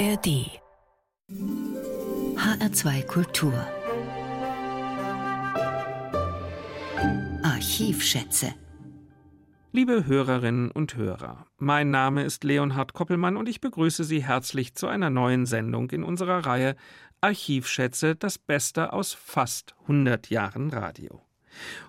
ARD HR2 Kultur Archivschätze Liebe Hörerinnen und Hörer, mein Name ist Leonhard Koppelmann und ich begrüße Sie herzlich zu einer neuen Sendung in unserer Reihe Archivschätze, das Beste aus fast 100 Jahren Radio.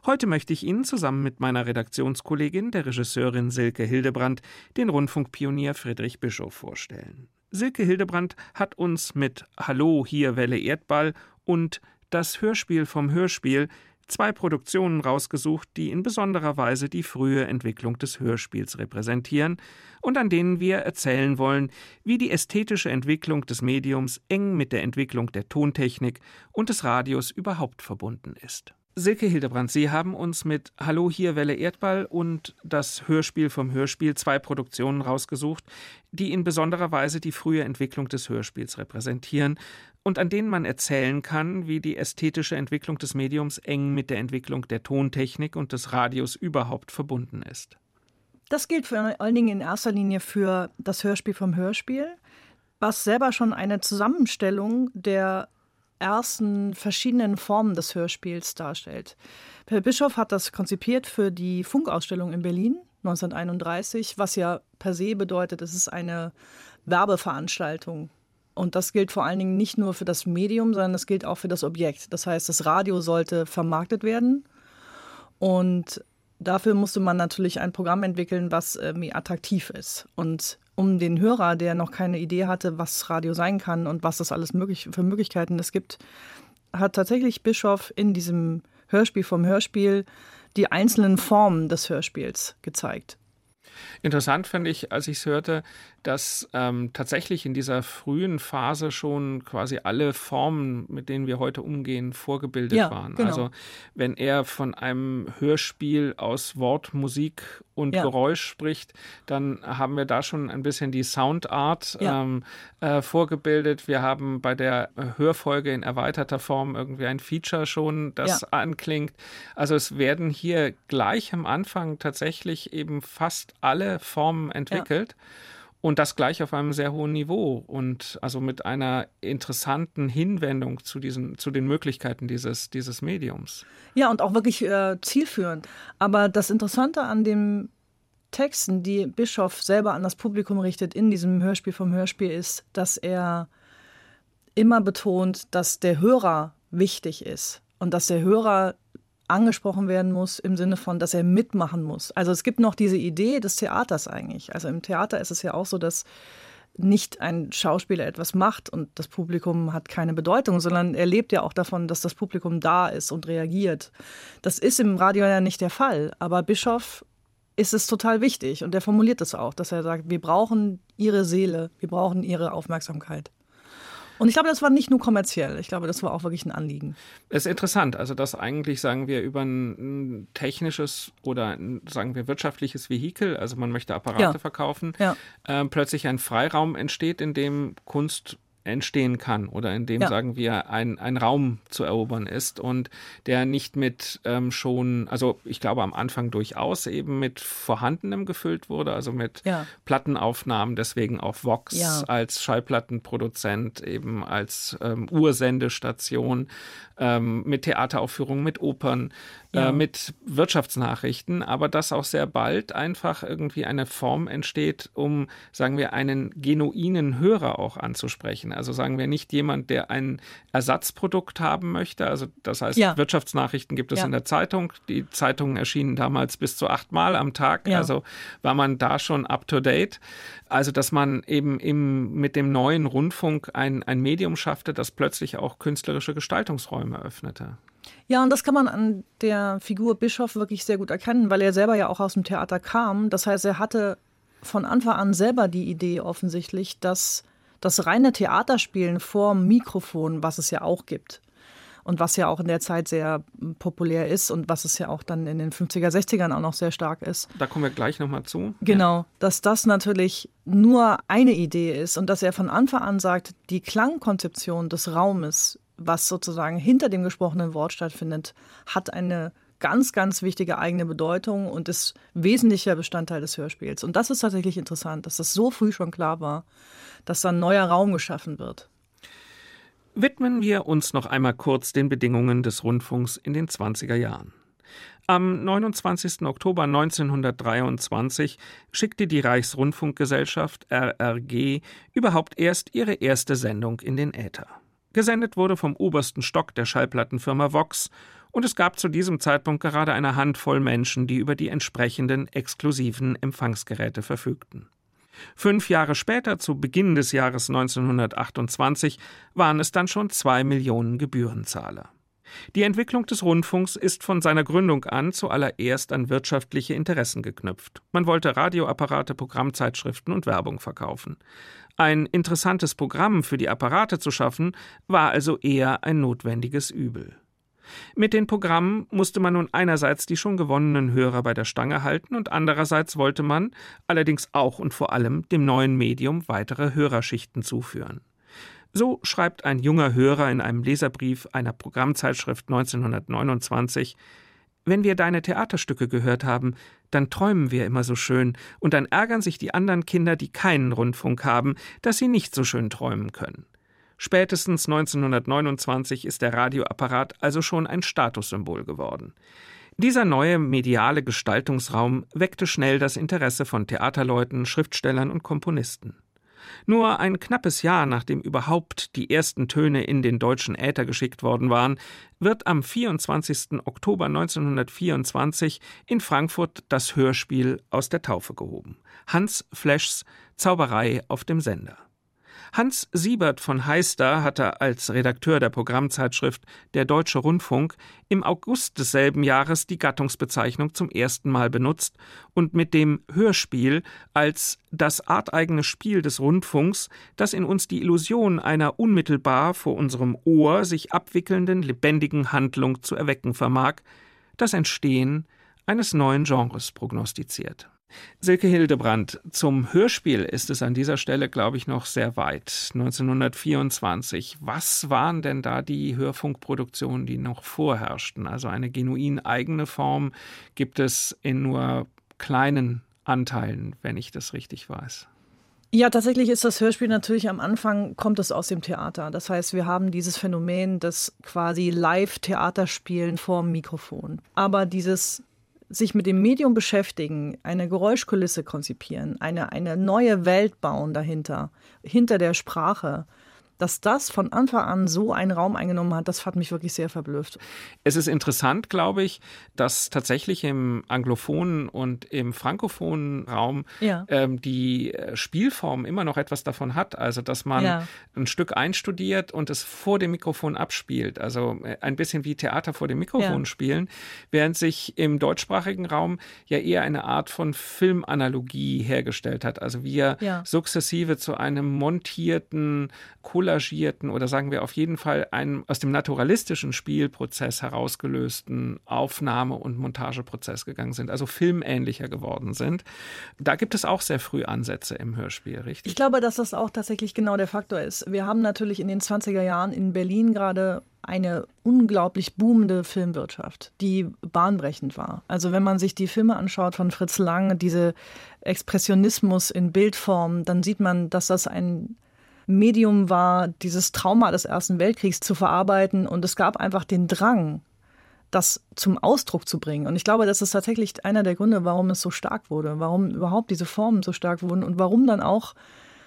Heute möchte ich Ihnen zusammen mit meiner Redaktionskollegin, der Regisseurin Silke Hildebrand, den Rundfunkpionier Friedrich Bischof vorstellen. Silke Hildebrand hat uns mit Hallo, hier Welle Erdball und Das Hörspiel vom Hörspiel zwei Produktionen rausgesucht, die in besonderer Weise die frühe Entwicklung des Hörspiels repräsentieren und an denen wir erzählen wollen, wie die ästhetische Entwicklung des Mediums eng mit der Entwicklung der Tontechnik und des Radios überhaupt verbunden ist. Silke Hildebrand, Sie haben uns mit Hallo hier Welle Erdball und das Hörspiel vom Hörspiel zwei Produktionen rausgesucht, die in besonderer Weise die frühe Entwicklung des Hörspiels repräsentieren und an denen man erzählen kann, wie die ästhetische Entwicklung des Mediums eng mit der Entwicklung der Tontechnik und des Radios überhaupt verbunden ist. Das gilt vor allen Dingen in erster Linie für das Hörspiel vom Hörspiel, was selber schon eine Zusammenstellung der ersten verschiedenen Formen des Hörspiels darstellt. Herr Bischof hat das konzipiert für die Funkausstellung in Berlin 1931, was ja per se bedeutet, es ist eine Werbeveranstaltung. Und das gilt vor allen Dingen nicht nur für das Medium, sondern das gilt auch für das Objekt. Das heißt, das Radio sollte vermarktet werden. Und dafür musste man natürlich ein Programm entwickeln, was irgendwie attraktiv ist. Und um den Hörer, der noch keine Idee hatte, was Radio sein kann und was das alles möglich, für Möglichkeiten es gibt, hat tatsächlich Bischof in diesem Hörspiel vom Hörspiel die einzelnen Formen des Hörspiels gezeigt. Interessant fand ich, als ich es hörte, dass ähm, tatsächlich in dieser frühen Phase schon quasi alle Formen, mit denen wir heute umgehen, vorgebildet ja, waren. Genau. Also wenn er von einem Hörspiel aus Wort, Musik und ja. Geräusch spricht, dann haben wir da schon ein bisschen die Soundart ja. ähm, äh, vorgebildet. Wir haben bei der Hörfolge in erweiterter Form irgendwie ein Feature schon, das anklingt. Also es werden hier gleich am Anfang tatsächlich eben fast alle Formen entwickelt. Ja. Und das gleich auf einem sehr hohen Niveau und also mit einer interessanten Hinwendung zu diesen, zu den Möglichkeiten dieses, dieses Mediums. Ja, und auch wirklich äh, zielführend. Aber das Interessante an den Texten, die Bischof selber an das Publikum richtet in diesem Hörspiel vom Hörspiel, ist, dass er immer betont, dass der Hörer wichtig ist und dass der Hörer angesprochen werden muss im Sinne von, dass er mitmachen muss. Also es gibt noch diese Idee des Theaters eigentlich. Also im Theater ist es ja auch so, dass nicht ein Schauspieler etwas macht und das Publikum hat keine Bedeutung, sondern er lebt ja auch davon, dass das Publikum da ist und reagiert. Das ist im Radio ja nicht der Fall, aber Bischof ist es total wichtig und er formuliert es auch, dass er sagt, wir brauchen ihre Seele, wir brauchen ihre Aufmerksamkeit. Und ich glaube, das war nicht nur kommerziell. Ich glaube, das war auch wirklich ein Anliegen. Es ist interessant, also dass eigentlich, sagen wir, über ein technisches oder ein, sagen wir wirtschaftliches Vehikel, also man möchte Apparate ja. verkaufen, ja. Äh, plötzlich ein Freiraum entsteht, in dem Kunst entstehen kann oder in dem, ja. sagen wir, ein, ein Raum zu erobern ist und der nicht mit ähm, schon, also ich glaube am Anfang durchaus eben mit Vorhandenem gefüllt wurde, also mit ja. Plattenaufnahmen, deswegen auch Vox ja. als Schallplattenproduzent, eben als ähm, Ursendestation, ähm, mit Theateraufführungen, mit Opern, äh, ja. mit Wirtschaftsnachrichten, aber dass auch sehr bald einfach irgendwie eine Form entsteht, um, sagen wir, einen genuinen Hörer auch anzusprechen. Also sagen wir nicht jemand, der ein Ersatzprodukt haben möchte. Also das heißt, ja. Wirtschaftsnachrichten gibt es ja. in der Zeitung. Die Zeitungen erschienen damals bis zu achtmal am Tag. Also war man da schon up to date. Also dass man eben im, mit dem neuen Rundfunk ein, ein Medium schaffte, das plötzlich auch künstlerische Gestaltungsräume öffnete. Ja, und das kann man an der Figur Bischof wirklich sehr gut erkennen, weil er selber ja auch aus dem Theater kam. Das heißt, er hatte von Anfang an selber die Idee offensichtlich, dass das reine Theaterspielen vor dem Mikrofon, was es ja auch gibt, und was ja auch in der Zeit sehr populär ist und was es ja auch dann in den 50er, 60ern auch noch sehr stark ist. Da kommen wir gleich nochmal zu. Genau, dass das natürlich nur eine Idee ist und dass er von Anfang an sagt, die Klangkonzeption des Raumes was sozusagen hinter dem gesprochenen Wort stattfindet, hat eine ganz, ganz wichtige eigene Bedeutung und ist wesentlicher Bestandteil des Hörspiels. Und das ist tatsächlich interessant, dass das so früh schon klar war, dass da ein neuer Raum geschaffen wird. Widmen wir uns noch einmal kurz den Bedingungen des Rundfunks in den 20er Jahren. Am 29. Oktober 1923 schickte die Reichsrundfunkgesellschaft RRG überhaupt erst ihre erste Sendung in den Äther. Gesendet wurde vom obersten Stock der Schallplattenfirma Vox und es gab zu diesem Zeitpunkt gerade eine Handvoll Menschen, die über die entsprechenden exklusiven Empfangsgeräte verfügten. Fünf Jahre später, zu Beginn des Jahres 1928, waren es dann schon zwei Millionen Gebührenzahler. Die Entwicklung des Rundfunks ist von seiner Gründung an zuallererst an wirtschaftliche Interessen geknüpft. Man wollte Radioapparate, Programmzeitschriften und Werbung verkaufen. Ein interessantes Programm für die Apparate zu schaffen, war also eher ein notwendiges Übel. Mit den Programmen musste man nun einerseits die schon gewonnenen Hörer bei der Stange halten und andererseits wollte man, allerdings auch und vor allem, dem neuen Medium weitere Hörerschichten zuführen. So schreibt ein junger Hörer in einem Leserbrief einer Programmzeitschrift 1929 Wenn wir deine Theaterstücke gehört haben, dann träumen wir immer so schön, und dann ärgern sich die anderen Kinder, die keinen Rundfunk haben, dass sie nicht so schön träumen können. Spätestens 1929 ist der Radioapparat also schon ein Statussymbol geworden. Dieser neue mediale Gestaltungsraum weckte schnell das Interesse von Theaterleuten, Schriftstellern und Komponisten. Nur ein knappes Jahr nachdem überhaupt die ersten Töne in den deutschen Äther geschickt worden waren, wird am 24. Oktober 1924 in Frankfurt das Hörspiel aus der Taufe gehoben. Hans Fleschs Zauberei auf dem Sender. Hans Siebert von Heister hatte als Redakteur der Programmzeitschrift Der Deutsche Rundfunk im August desselben Jahres die Gattungsbezeichnung zum ersten Mal benutzt und mit dem Hörspiel als das arteigene Spiel des Rundfunks, das in uns die Illusion einer unmittelbar vor unserem Ohr sich abwickelnden lebendigen Handlung zu erwecken vermag, das Entstehen eines neuen Genres prognostiziert. Silke Hildebrand, zum Hörspiel ist es an dieser Stelle, glaube ich, noch sehr weit. 1924. Was waren denn da die Hörfunkproduktionen, die noch vorherrschten? Also eine genuin eigene Form gibt es in nur kleinen Anteilen, wenn ich das richtig weiß. Ja, tatsächlich ist das Hörspiel natürlich am Anfang kommt es aus dem Theater. Das heißt, wir haben dieses Phänomen des quasi Live-Theaterspielen vorm Mikrofon. Aber dieses sich mit dem Medium beschäftigen, eine Geräuschkulisse konzipieren, eine, eine neue Welt bauen dahinter, hinter der Sprache, dass das von Anfang an so einen Raum eingenommen hat, das hat mich wirklich sehr verblüfft. Es ist interessant, glaube ich, dass tatsächlich im anglophonen und im frankophonen Raum ja. ähm, die äh, Spielform immer noch etwas davon hat. Also, dass man ja. ein Stück einstudiert und es vor dem Mikrofon abspielt. Also äh, ein bisschen wie Theater vor dem Mikrofon ja. spielen, während sich im deutschsprachigen Raum ja eher eine Art von Filmanalogie hergestellt hat. Also wir sukzessive zu einem montierten, collagen engagierten oder sagen wir auf jeden Fall einem aus dem naturalistischen Spielprozess herausgelösten Aufnahme- und Montageprozess gegangen sind, also filmähnlicher geworden sind. Da gibt es auch sehr früh Ansätze im Hörspiel, richtig? Ich glaube, dass das auch tatsächlich genau der Faktor ist. Wir haben natürlich in den 20er Jahren in Berlin gerade eine unglaublich boomende Filmwirtschaft, die bahnbrechend war. Also wenn man sich die Filme anschaut von Fritz Lang, diese Expressionismus in Bildform, dann sieht man, dass das ein Medium war, dieses Trauma des Ersten Weltkriegs zu verarbeiten. Und es gab einfach den Drang, das zum Ausdruck zu bringen. Und ich glaube, das ist tatsächlich einer der Gründe, warum es so stark wurde, warum überhaupt diese Formen so stark wurden und warum dann auch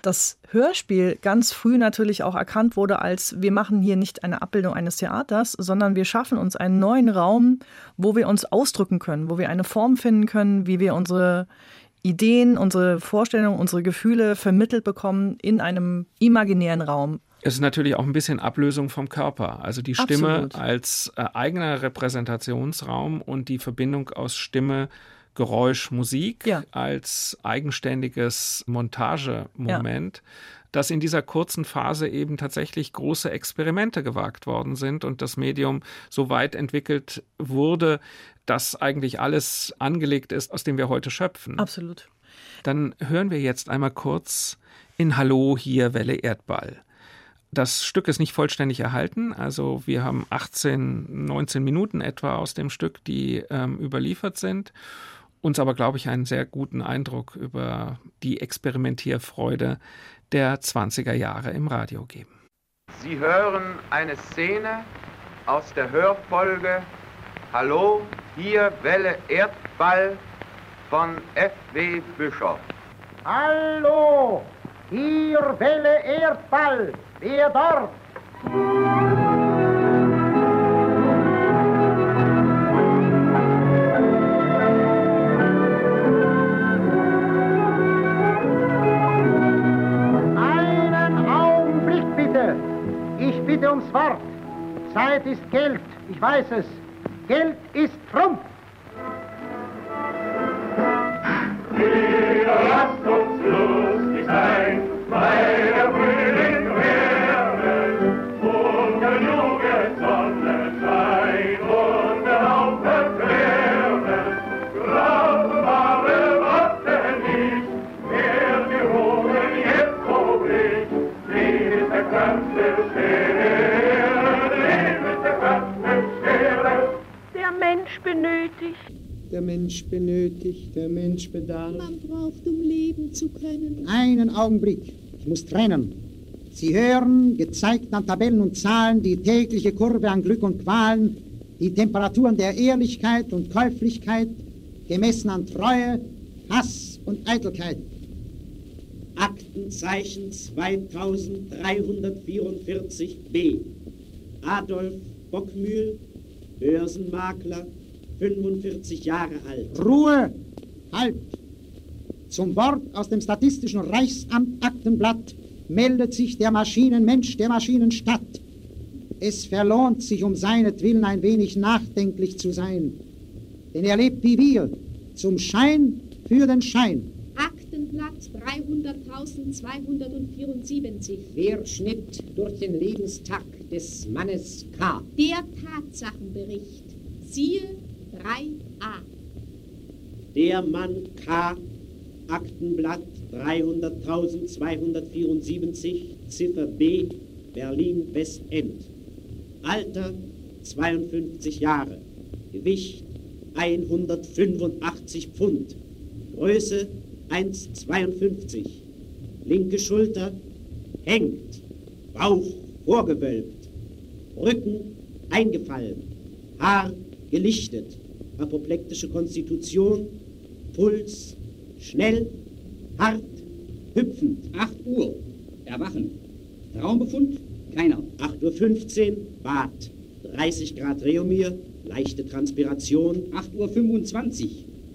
das Hörspiel ganz früh natürlich auch erkannt wurde als, wir machen hier nicht eine Abbildung eines Theaters, sondern wir schaffen uns einen neuen Raum, wo wir uns ausdrücken können, wo wir eine Form finden können, wie wir unsere Ideen, unsere Vorstellungen, unsere Gefühle vermittelt bekommen in einem imaginären Raum. Es ist natürlich auch ein bisschen Ablösung vom Körper. Also die Stimme Absolut. als äh, eigener Repräsentationsraum und die Verbindung aus Stimme, Geräusch, Musik ja. als eigenständiges Montagemoment. Ja dass in dieser kurzen Phase eben tatsächlich große Experimente gewagt worden sind und das Medium so weit entwickelt wurde, dass eigentlich alles angelegt ist, aus dem wir heute schöpfen. Absolut. Dann hören wir jetzt einmal kurz in Hallo hier Welle Erdball. Das Stück ist nicht vollständig erhalten. Also wir haben 18, 19 Minuten etwa aus dem Stück, die ähm, überliefert sind. Uns aber, glaube ich, einen sehr guten Eindruck über die Experimentierfreude der 20er Jahre im Radio geben. Sie hören eine Szene aus der Hörfolge Hallo, hier Welle Erdball von F.W. Bischof. Hallo, hier Welle Erdball, wer dort? Ich bitte ums Wort. Zeit ist Geld, ich weiß es. Geld ist Trumpf. Der Mensch benötigt, der Mensch bedarf. Man braucht, um leben zu können. Einen Augenblick. Ich muss trennen. Sie hören, gezeigt an Tabellen und Zahlen, die tägliche Kurve an Glück und Qualen, die Temperaturen der Ehrlichkeit und Käuflichkeit, gemessen an Treue, Hass und Eitelkeit. Aktenzeichen 2344b. Adolf Bockmühl, Börsenmakler, 45 Jahre alt. Ruhe! Halt! Zum Wort aus dem Statistischen Reichsamt Aktenblatt meldet sich der Maschinenmensch der Maschinenstadt. Es verlohnt sich um seinetwillen ein wenig nachdenklich zu sein. Denn er lebt wie wir, zum Schein für den Schein. Aktenblatt 300.274. Querschnitt durch den Lebenstag des Mannes K. Der Tatsachenbericht. Siehe 3a. Der Mann K. Aktenblatt 300.274, Ziffer B, Berlin Westend. Alter 52 Jahre. Gewicht 185 Pfund. Größe 1,52. Linke Schulter hängt. Bauch vorgewölbt. Rücken eingefallen. Haar gelichtet. Apoplektische Konstitution. Puls schnell, hart, hüpfend. 8 Uhr. Erwachen. Traumbefund? Keiner. 8.15 Uhr, Bad. 30 Grad Reomir, leichte Transpiration. 8.25 Uhr.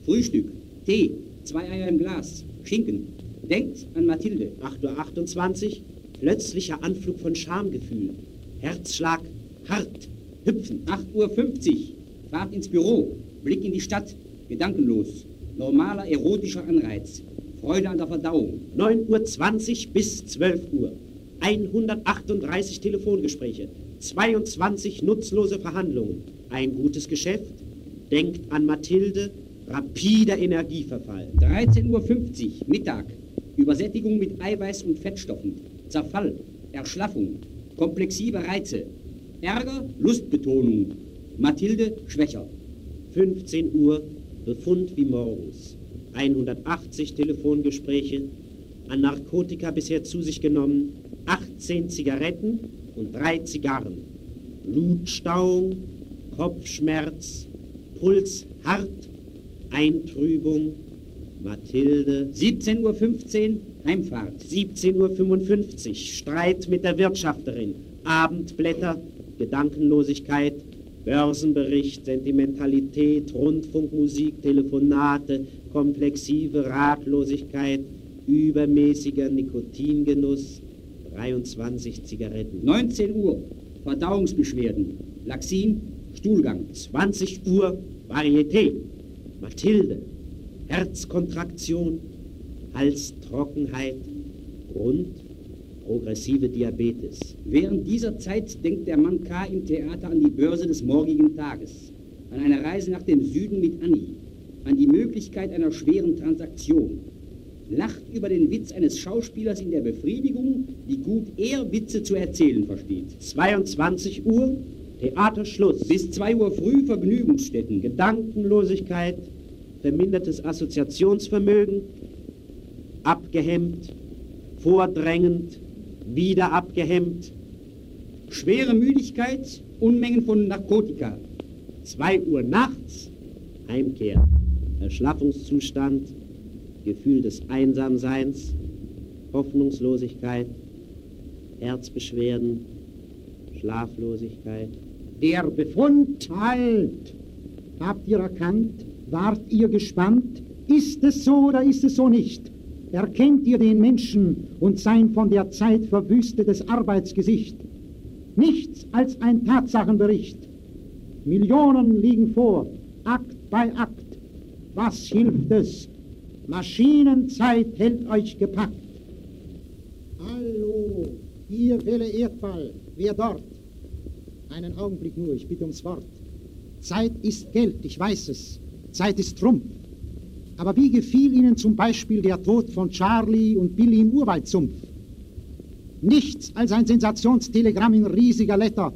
Frühstück. Tee. Zwei Eier im Glas. Schinken. Denkt an Mathilde. 8.28 Uhr, plötzlicher Anflug von Schamgefühl. Herzschlag hart, hüpfen. 8.50 Uhr. Fahrt ins Büro. Blick in die Stadt. Gedankenlos. Normaler erotischer Anreiz. Freude an der Verdauung. 9.20 Uhr bis 12 Uhr. 138 Telefongespräche. 22 nutzlose Verhandlungen. Ein gutes Geschäft. Denkt an Mathilde. Rapider Energieverfall. 13.50 Uhr. Mittag. Übersättigung mit Eiweiß und Fettstoffen. Zerfall. Erschlaffung. Komplexive Reize. Ärger. Lustbetonung. Mathilde schwächer. 15 Uhr. Befund wie Morbus. 180 Telefongespräche. An Narkotika bisher zu sich genommen. 18 Zigaretten und 3 Zigarren. Blutstauung, Kopfschmerz, Puls hart, Eintrübung, Mathilde. 17.15 Uhr Heimfahrt. 17.55 Uhr Streit mit der Wirtschafterin. Abendblätter, Gedankenlosigkeit, Börsenbericht, Sentimentalität, Rundfunkmusik, Telefonate, komplexive Ratlosigkeit, übermäßiger Nikotingenuss, 23 Zigaretten. 19 Uhr. Verdauungsbeschwerden. Laxin. Stuhlgang. 20 Uhr. Varieté. Mathilde. Herzkontraktion. Halstrockenheit. Und progressive Diabetes. Während dieser Zeit denkt der Mann K. im Theater an die Börse des morgigen Tages, an eine Reise nach dem Süden mit Annie, an die Möglichkeit einer schweren Transaktion. lacht über den Witz eines Schauspielers in der Befriedigung, wie gut er Witze zu erzählen versteht. 22 Uhr, Theaterschluss. Bis 2 Uhr früh Vergnügungsstätten. Gedankenlosigkeit, vermindertes Assoziationsvermögen, abgehemmt, vordrängend, wieder abgehemmt. Schwere Müdigkeit, Unmengen von Narkotika. 2 Uhr nachts, Heimkehr, Erschlaffungszustand, Gefühl des Einsamseins, Hoffnungslosigkeit, Herzbeschwerden, Schlaflosigkeit. Der Befund halt. Habt ihr erkannt? Wart ihr gespannt? Ist es so oder ist es so nicht? Erkennt ihr den Menschen und sein von der Zeit verwüstetes Arbeitsgesicht? Nichts als ein Tatsachenbericht. Millionen liegen vor, Akt bei Akt. Was hilft es? Maschinenzeit hält euch gepackt. Hallo, ihr Welle Erdball, wer dort? Einen Augenblick nur, ich bitte ums Wort. Zeit ist Geld, ich weiß es. Zeit ist Trumpf. Aber wie gefiel Ihnen zum Beispiel der Tod von Charlie und Billy im Urwaldsumpf? Nichts als ein Sensationstelegramm in riesiger Letter.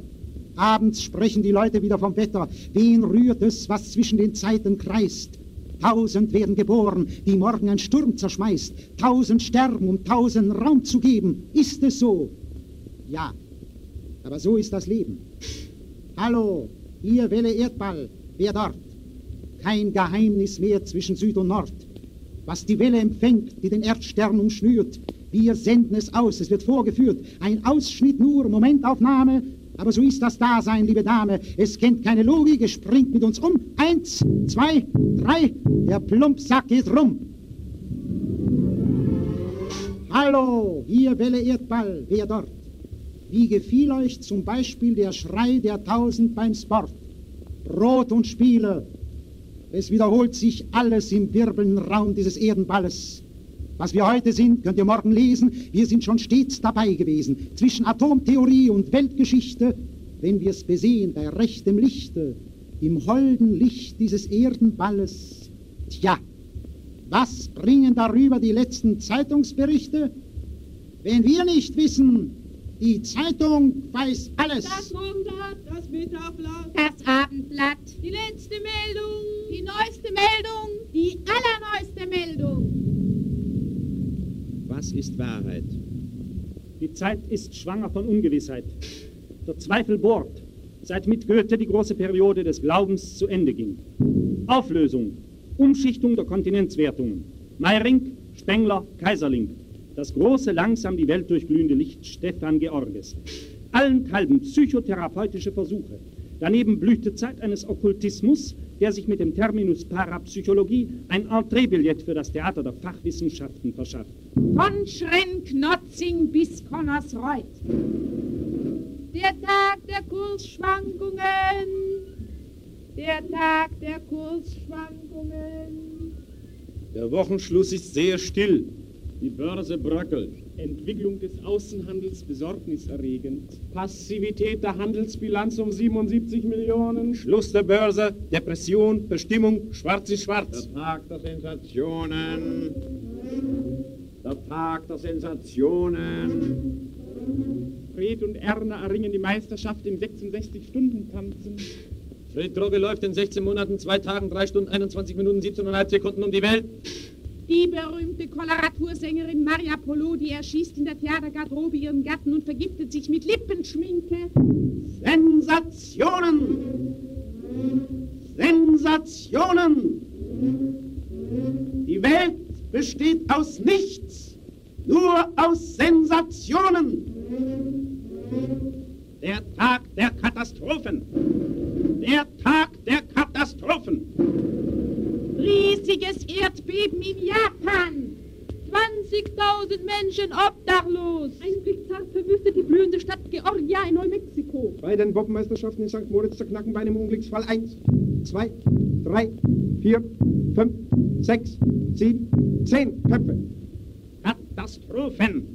Abends sprechen die Leute wieder vom Wetter. Wen rührt es, was zwischen den Zeiten kreist? Tausend werden geboren, die morgen ein Sturm zerschmeißt. Tausend sterben, um tausend Raum zu geben. Ist es so? Ja, aber so ist das Leben. Hallo, ihr Welle Erdball, wer dort? Kein Geheimnis mehr zwischen Süd und Nord. Was die Welle empfängt, die den Erdstern umschnürt, wir senden es aus, es wird vorgeführt. Ein Ausschnitt nur, Momentaufnahme, aber so ist das Dasein, liebe Dame. Es kennt keine Logik, es springt mit uns um. Eins, zwei, drei, der Plumpsack geht rum. Hallo, hier Welle Erdball, wer dort? Wie gefiel euch zum Beispiel der Schrei der Tausend beim Sport? Brot und Spiele. Es wiederholt sich alles im wirbelnden Raum dieses Erdenballes. Was wir heute sind, könnt ihr morgen lesen. Wir sind schon stets dabei gewesen. Zwischen Atomtheorie und Weltgeschichte, wenn wir es besehen bei rechtem Lichte, im holden Licht dieses Erdenballes. Tja, was bringen darüber die letzten Zeitungsberichte? Wenn wir nicht wissen, die Zeitung weiß alles. Das Morgenblatt, das Mittagblatt, das Abendblatt, die letzte Meldung, die neueste Meldung, die allerneueste Meldung. Was ist Wahrheit? Die Zeit ist schwanger von Ungewissheit. Der Zweifel bohrt, seit mit Goethe die große Periode des Glaubens zu Ende ging. Auflösung, Umschichtung der Kontinentswertungen. Meiring, Spengler, Kaiserling. Das große, langsam die Welt durchglühende Licht Stefan Georges. Allenthalben psychotherapeutische Versuche. Daneben Blütezeit eines Okkultismus, der sich mit dem Terminus Parapsychologie ein Entreebillett für das Theater der Fachwissenschaften verschafft. Von Schrenk-Notzing bis Connersreuth. Der Tag der Kursschwankungen. Der Tag der Kursschwankungen. Der Wochenschluss ist sehr still. Die Börse bröckelt. Entwicklung des Außenhandels besorgniserregend. Passivität der Handelsbilanz um 77 Millionen. Schluss der Börse, Depression, Bestimmung, schwarz ist schwarz. Der Tag der Sensationen. Der Tag der Sensationen. Fred und Erna erringen die Meisterschaft im 66-Stunden-Tanzen. Fred Drogge läuft in 16 Monaten, 2 Tagen, 3 Stunden, 21 Minuten, 17,5 Sekunden um die Welt. Die berühmte Koloratursängerin Maria Polodi erschießt in der Theatergarderobe ihren Gatten und vergiftet sich mit Lippenschminke. Sensationen! Sensationen! Die Welt besteht aus nichts, nur aus Sensationen. Der Tag der Katastrophen. Der Tag der Katastrophen. Riesiges Erdbeben in Japan. 20.000 Menschen obdachlos. Ein Blickzart verwüstet die blühende Stadt Georgia in Neumexiko. Bei den Bob-Meisterschaften in St. Moritz zerknacken bei einem Unglücksfall 1, 2, 3, 4, 5, 6, 7, 10 Köpfe. Katastrophen.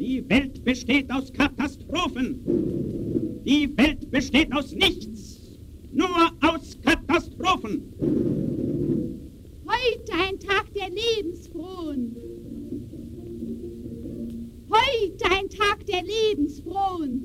Die Welt besteht aus Katastrophen. Die Welt besteht aus nichts. Nur aus Katastrophen ein Tag der Lebensfrohen. Heute ein Tag der Lebensfrohen.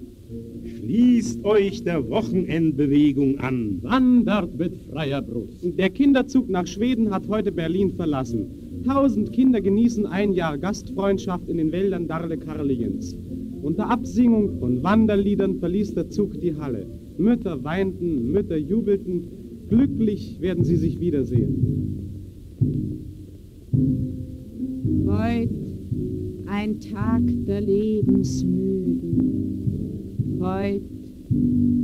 Schließt euch der Wochenendbewegung an. Wandert mit freier Brust. Der Kinderzug nach Schweden hat heute Berlin verlassen. Tausend Kinder genießen ein Jahr Gastfreundschaft in den Wäldern Darle-Karliens. Unter Absingung von Wanderliedern verließ der Zug die Halle. Mütter weinten, Mütter jubelten. Glücklich werden sie sich wiedersehen. Heut ein Tag der Lebensmüden. Heut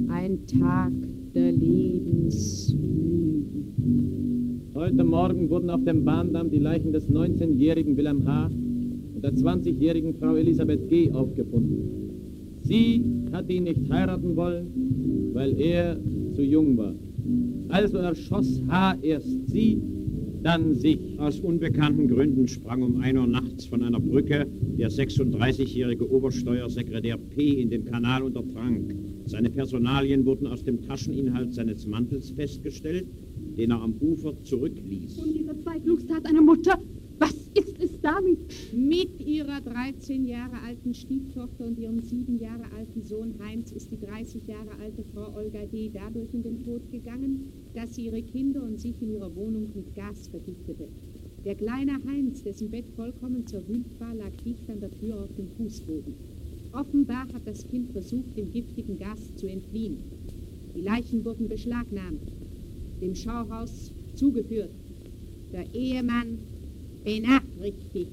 ein Tag der Lebensmüden. Heute Morgen wurden auf dem Bahndamm die Leichen des 19-jährigen Wilhelm H. und der 20-jährigen Frau Elisabeth G. aufgefunden. Sie hat ihn nicht heiraten wollen, weil er zu jung war. Also erschoss H. erst sie, dann sich. Aus unbekannten Gründen sprang um 1 Uhr nachts von einer Brücke der 36-jährige Obersteuersekretär P. in den Kanal und ertrank. Seine Personalien wurden aus dem Tascheninhalt seines Mantels festgestellt, den er am Ufer zurückließ. Und die Verzweiflungstat einer Mutter, was ist es damit? Mit ihrer 13 Jahre alten Stieftochter und ihrem 7 Jahre alten Sohn Heinz ist die 30 Jahre alte Frau Olga D. dadurch in den Tod gegangen, dass sie ihre Kinder und sich in ihrer Wohnung mit Gas vergiftete. Der kleine Heinz, dessen Bett vollkommen zerwühlt war, lag dicht an der Tür auf dem Fußboden. Offenbar hat das Kind versucht, dem giftigen Gas zu entfliehen. Die Leichen wurden beschlagnahmt, dem Schauhaus zugeführt. Der Ehemann benachrichtigt.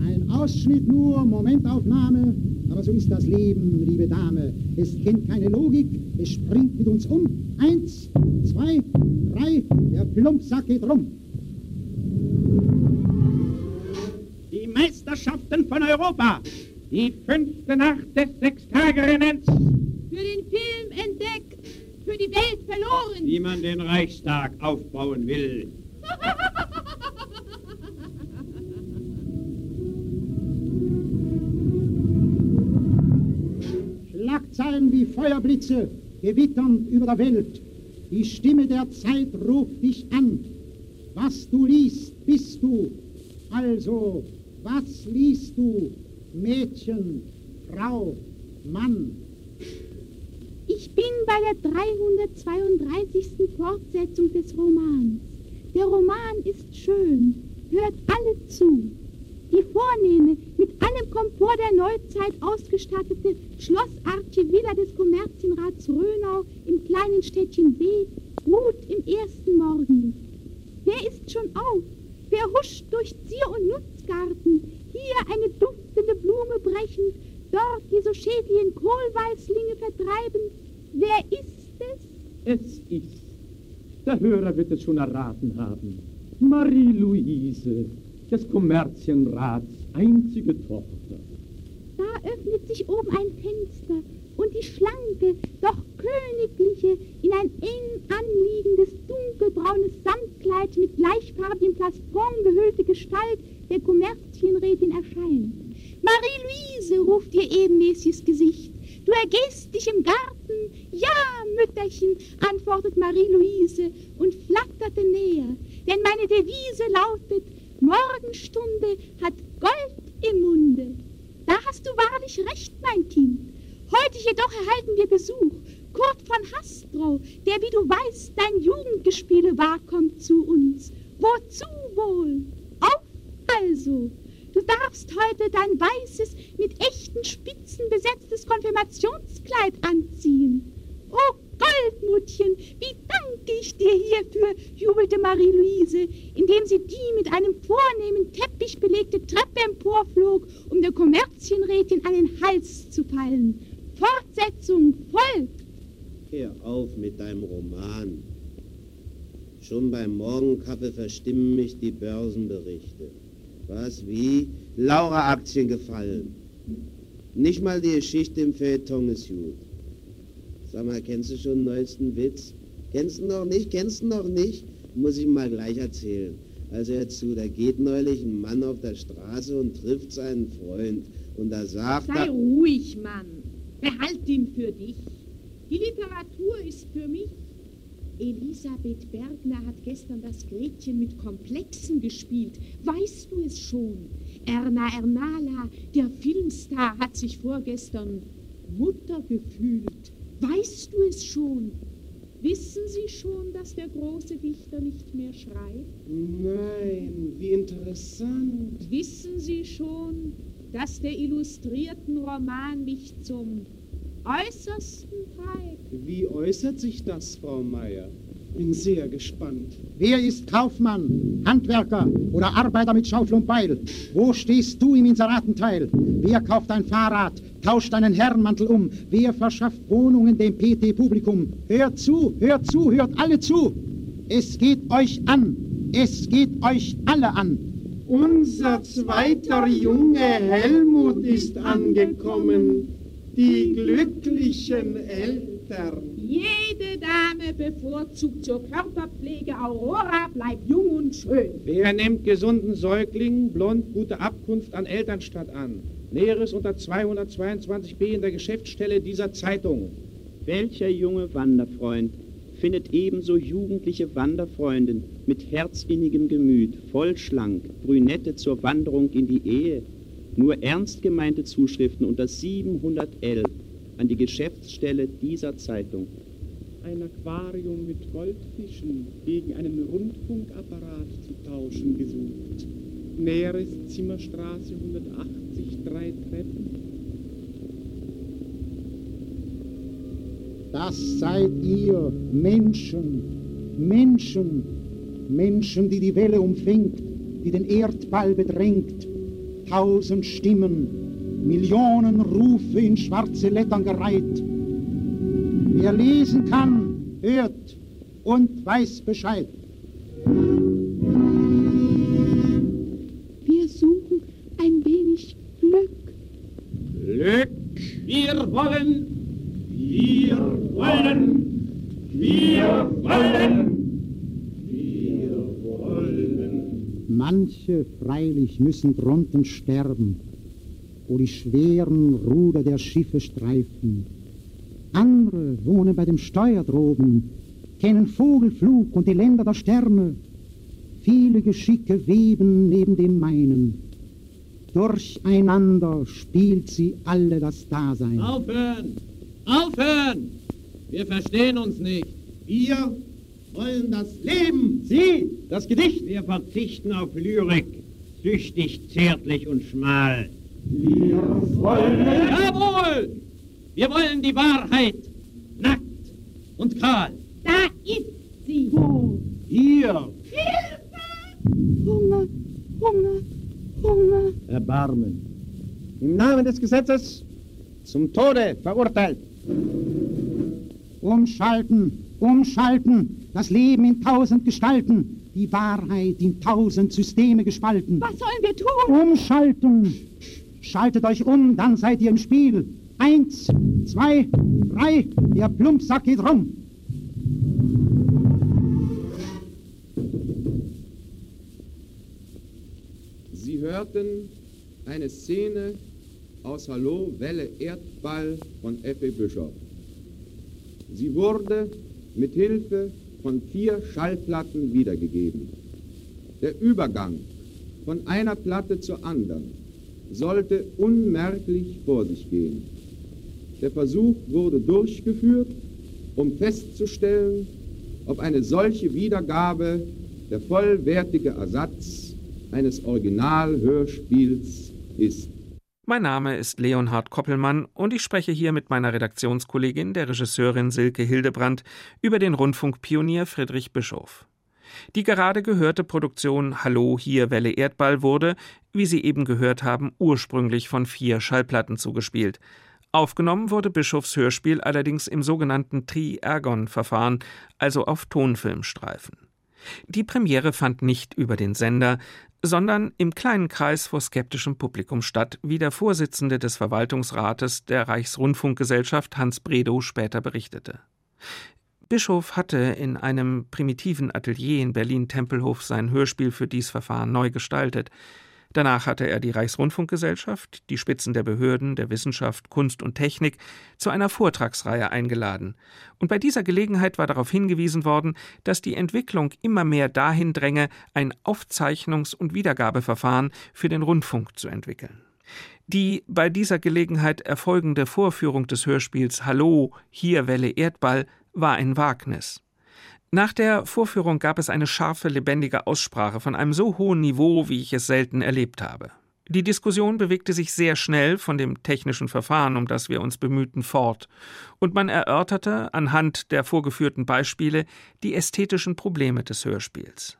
Ein Ausschnitt nur, Momentaufnahme, aber so ist das Leben, liebe Dame. Es kennt keine Logik, es springt mit uns um. Eins, zwei, drei, der Plumpsack geht rum. Die Meisterschaften von Europa. Die fünfte Nacht des Sechstagerennens. Für den Film entdeckt, für die Welt verloren. Wie man den Reichstag aufbauen will. Schlagzeilen wie Feuerblitze gewittern über der Welt. Die Stimme der Zeit ruft dich an. Was du liest, bist du. Also, was liest du? Mädchen, Frau, Mann. Bin bei der 332. Fortsetzung des Romans. Der Roman ist schön. Hört alle zu. Die vornehme, mit allem Komfort der Neuzeit ausgestattete schlossartige Villa des Kommerzienrats Rönau im kleinen Städtchen B ruht im ersten Morgenlicht. Wer ist schon auf? Wer huscht durch Zier- und Nutzgarten? Hier eine duftende Blume brechend, dort die so schädlichen Kohlweißlinge vertreibend. Wer ist es? Es ist. Der Hörer wird es schon erraten haben. Marie-Louise, des Kommerzienrats einzige Tochter. Da öffnet sich oben ein Fenster und die schlanke, doch königliche, in ein eng anliegendes dunkelbraunes Samtkleid mit gleichfarbigem Plastron gehüllte Gestalt der Kommerzienrätin erscheint. Marie-Louise, ruft ihr ebenmäßiges Gesicht. Du ergehst dich im Garten. Ja, Mütterchen, antwortet Marie-Louise und flatterte näher. Denn meine Devise lautet, Morgenstunde hat Gold im Munde. Da hast du wahrlich recht, mein Kind. Heute jedoch erhalten wir Besuch. Kurt von Hastrow, der, wie du weißt, dein Jugendgespiele war, kommt zu uns. Wozu wohl? Auf also! Du darfst heute dein weißes, mit echten Spitzen besetztes Konfirmationskleid anziehen. Oh Goldmutchen, wie danke ich dir hierfür, jubelte Marie-Louise, indem sie die mit einem vornehmen Teppich belegte Treppe emporflog, um der Kommerzienrätin an den Hals zu fallen. Fortsetzung folgt. Hör auf mit deinem Roman. Schon beim Morgenkaffee verstimmen mich die Börsenberichte. Was, wie? Laura-Aktien gefallen. Nicht mal die Geschichte im Feuilleton ist gut. Sag mal, kennst du schon den neuesten Witz? Kennst du noch nicht? Kennst du noch nicht? Muss ich mal gleich erzählen. Also hör zu, da geht neulich ein Mann auf der Straße und trifft seinen Freund. Und da sagt Sei er... ruhig, Mann. Behalt ihn für dich. Die Literatur ist für mich. Elisabeth Bergner hat gestern das Gretchen mit Komplexen gespielt. Weißt du es schon? Erna Ernala, der Filmstar, hat sich vorgestern Mutter gefühlt. Weißt du es schon? Wissen Sie schon, dass der große Dichter nicht mehr schreibt? Nein, wie interessant. Wissen Sie schon, dass der illustrierten Roman mich zum Äußersten treibt? Wie äußert sich das, Frau Meier? Bin sehr gespannt. Wer ist Kaufmann, Handwerker oder Arbeiter mit Schaufel und Beil? Wo stehst du im Inseratenteil? Wer kauft ein Fahrrad, tauscht einen Herrenmantel um? Wer verschafft Wohnungen dem PT-Publikum? Hört zu, hört zu, hört alle zu! Es geht euch an! Es geht euch alle an! Unser zweiter Junge Helmut ist angekommen. Die glücklichen Eltern. Jede Dame bevorzugt zur Körperpflege Aurora bleibt jung und schön. Wer nimmt gesunden Säugling, blond, gute Abkunft an Elternstadt an? Näheres unter 222b in der Geschäftsstelle dieser Zeitung. Welcher junge Wanderfreund findet ebenso jugendliche Wanderfreundin mit herzinnigem Gemüt, vollschlank, brünette zur Wanderung in die Ehe? Nur ernst gemeinte Zuschriften unter 711 an die Geschäftsstelle dieser Zeitung. Ein Aquarium mit Goldfischen gegen einen Rundfunkapparat zu tauschen gesucht. Näheres Zimmerstraße 180, drei Treppen. Das seid ihr, Menschen, Menschen, Menschen, die die Welle umfängt, die den Erdball bedrängt. Tausend Stimmen, Millionen Rufe in schwarze Lettern gereiht. Wer lesen kann, hört und weiß Bescheid. Wir suchen ein wenig Glück. Glück! Wir wollen, wir wollen, Manche freilich müssen drunten sterben, wo die schweren Ruder der Schiffe streifen. Andere wohnen bei dem Steuer droben, kennen Vogelflug und die Länder der Sterne. Viele Geschicke weben neben dem meinen. Durcheinander spielt sie alle das Dasein. Aufhören! Aufhören! Wir verstehen uns nicht. Wir wollen das Leben. Sie, das Gedicht. Wir verzichten auf Lyrik, süchtig, zärtlich und schmal. Wir wollen. Jawohl! Wir wollen die Wahrheit. Nackt und kahl. Da ist sie. Wo? Hier. Hunger, Hunger, Hunger. Erbarmen. Im Namen des Gesetzes zum Tode verurteilt. Umschalten, umschalten, das Leben in tausend Gestalten, die Wahrheit in tausend Systeme gespalten. Was sollen wir tun? Umschalten. Schaltet euch um, dann seid ihr im Spiel. Eins, zwei, drei, der Plumpsack geht rum. Sie hörten eine Szene aus Hallo, Welle, Erdball von Effe Bischof. Sie wurde mit Hilfe von vier Schallplatten wiedergegeben. Der Übergang von einer Platte zur anderen sollte unmerklich vor sich gehen. Der Versuch wurde durchgeführt, um festzustellen, ob eine solche Wiedergabe der vollwertige Ersatz eines Originalhörspiels ist. Mein Name ist Leonhard Koppelmann und ich spreche hier mit meiner Redaktionskollegin, der Regisseurin Silke Hildebrandt, über den Rundfunkpionier Friedrich Bischof. Die gerade gehörte Produktion Hallo, hier Welle Erdball wurde, wie Sie eben gehört haben, ursprünglich von vier Schallplatten zugespielt. Aufgenommen wurde Bischofs Hörspiel allerdings im sogenannten Tri-Ergon-Verfahren, also auf Tonfilmstreifen. Die Premiere fand nicht über den Sender, sondern im kleinen Kreis vor skeptischem Publikum statt, wie der Vorsitzende des Verwaltungsrates der Reichsrundfunkgesellschaft Hans Bredow später berichtete. Bischof hatte in einem primitiven Atelier in Berlin-Tempelhof sein Hörspiel für dies Verfahren neu gestaltet. Danach hatte er die Reichsrundfunkgesellschaft, die Spitzen der Behörden, der Wissenschaft, Kunst und Technik zu einer Vortragsreihe eingeladen. Und bei dieser Gelegenheit war darauf hingewiesen worden, dass die Entwicklung immer mehr dahin dränge, ein Aufzeichnungs- und Wiedergabeverfahren für den Rundfunk zu entwickeln. Die bei dieser Gelegenheit erfolgende Vorführung des Hörspiels Hallo, hier Welle Erdball war ein Wagnis. Nach der Vorführung gab es eine scharfe, lebendige Aussprache von einem so hohen Niveau, wie ich es selten erlebt habe. Die Diskussion bewegte sich sehr schnell von dem technischen Verfahren, um das wir uns bemühten, fort, und man erörterte anhand der vorgeführten Beispiele die ästhetischen Probleme des Hörspiels.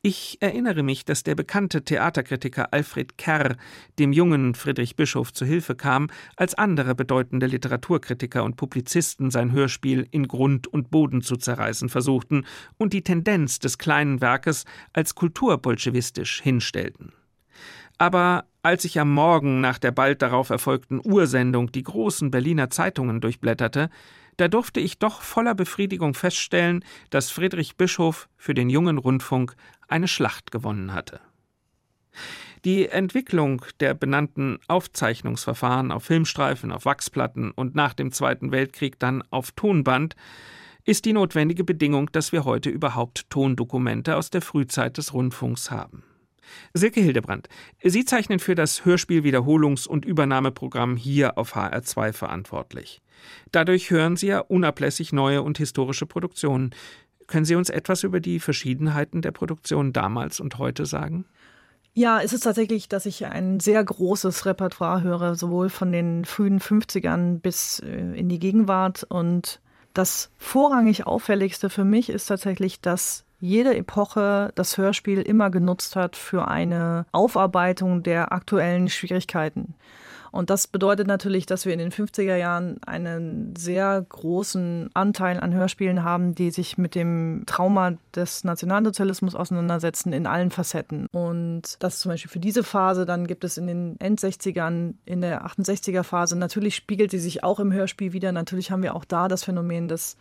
Ich erinnere mich, dass der bekannte Theaterkritiker Alfred Kerr dem jungen Friedrich Bischof zu Hilfe kam, als andere bedeutende Literaturkritiker und Publizisten sein Hörspiel in Grund und Boden zu zerreißen versuchten und die Tendenz des kleinen Werkes als kulturbolschewistisch hinstellten. Aber als ich am Morgen nach der bald darauf erfolgten Ursendung die großen Berliner Zeitungen durchblätterte, da durfte ich doch voller Befriedigung feststellen, dass Friedrich Bischof für den jungen Rundfunk eine Schlacht gewonnen hatte. Die Entwicklung der benannten Aufzeichnungsverfahren auf Filmstreifen, auf Wachsplatten und nach dem Zweiten Weltkrieg dann auf Tonband ist die notwendige Bedingung, dass wir heute überhaupt Tondokumente aus der Frühzeit des Rundfunks haben. Silke Hildebrand, Sie zeichnen für das Hörspiel-Wiederholungs- und Übernahmeprogramm hier auf HR2 verantwortlich. Dadurch hören Sie ja unablässig neue und historische Produktionen. Können Sie uns etwas über die Verschiedenheiten der Produktion damals und heute sagen? Ja, es ist tatsächlich, dass ich ein sehr großes Repertoire höre, sowohl von den frühen 50ern bis äh, in die Gegenwart. Und das vorrangig auffälligste für mich ist tatsächlich, dass jede Epoche das Hörspiel immer genutzt hat für eine Aufarbeitung der aktuellen Schwierigkeiten. Und das bedeutet natürlich, dass wir in den 50er Jahren einen sehr großen Anteil an Hörspielen haben, die sich mit dem Trauma des Nationalsozialismus auseinandersetzen in allen Facetten. Und das zum Beispiel für diese Phase, dann gibt es in den End-60ern, in der 68er Phase, natürlich spiegelt sie sich auch im Hörspiel wieder. Natürlich haben wir auch da das Phänomen des